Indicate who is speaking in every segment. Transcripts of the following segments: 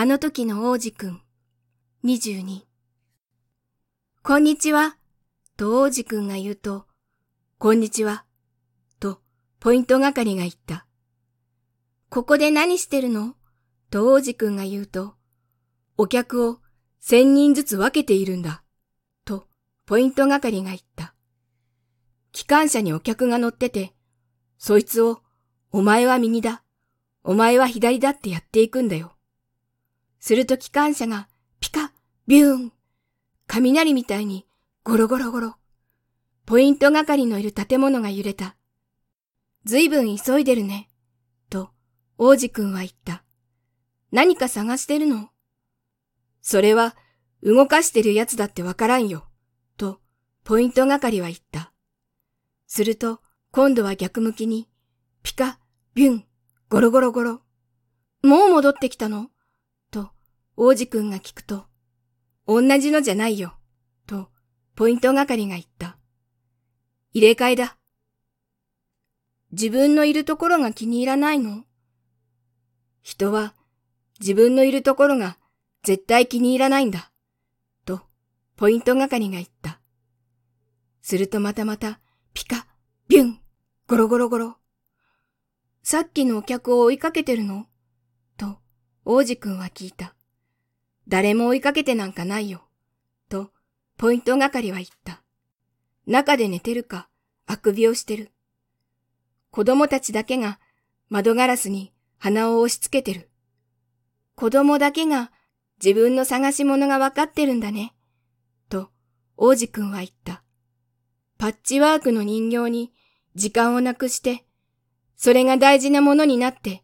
Speaker 1: あの時の王子くん、22。こんにちは、と王子くんが言うと、こんにちは、とポイント係が言った。ここで何してるのと王子くんが言うと、お客を千人ずつ分けているんだ。ポイント係が言った。機関車にお客が乗ってて、そいつを、お前は右だ、お前は左だってやっていくんだよ。すると機関車がピカ、ビューン、雷みたいにゴロゴロゴロ。ポイント係のいる建物が揺れた。ずいぶん急いでるね。と、王子くんは言った。何か探してるの？それは、動かしてるやつだってわからんよ。と、ポイント係は言った。すると、今度は逆向きに、ピカ、ビュン、ゴロゴロゴロ。もう戻ってきたの？と、王子くんが聞くと、同じのじゃないよ。と、ポイント係が言った。入れ替えだ。自分のいるところが気に入らないの？人は自分のいるところが絶対気に入らないんだ。と、ポイント係が言った。するとまたまた、ピカ、ビュン、ゴロゴロゴロ。さっきのお客を追いかけてるの？と、王子くんは聞いた。誰も追いかけてなんかないよ。と、ポイント係は言った。中で寝てるか、あくびをしてる。子供たちだけが窓ガラスに鼻を押し付けてる。子供だけが自分の探し物がわかってるんだね。と、王子くんは言った。パッチワークの人形に時間をなくして、それが大事なものになって、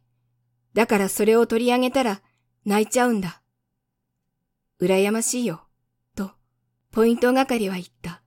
Speaker 1: だからそれを取り上げたら泣いちゃうんだ。羨ましいよ、と、ポイント係は言った。